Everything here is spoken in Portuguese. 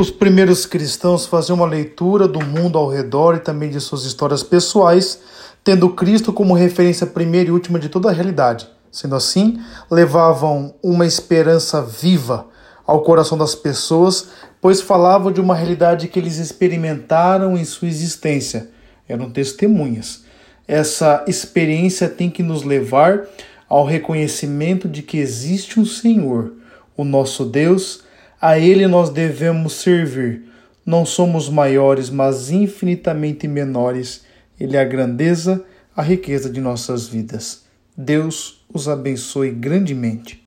Os primeiros cristãos faziam uma leitura do mundo ao redor e também de suas histórias pessoais, tendo Cristo como referência primeira e última de toda a realidade. Sendo assim, levavam uma esperança viva ao coração das pessoas, pois falavam de uma realidade que eles experimentaram em sua existência. Eram testemunhas. Essa experiência tem que nos levar ao reconhecimento de que existe um Senhor, o nosso Deus a Ele nós devemos servir. Não somos maiores, mas infinitamente menores. Ele é a grandeza, a riqueza de nossas vidas. Deus os abençoe grandemente.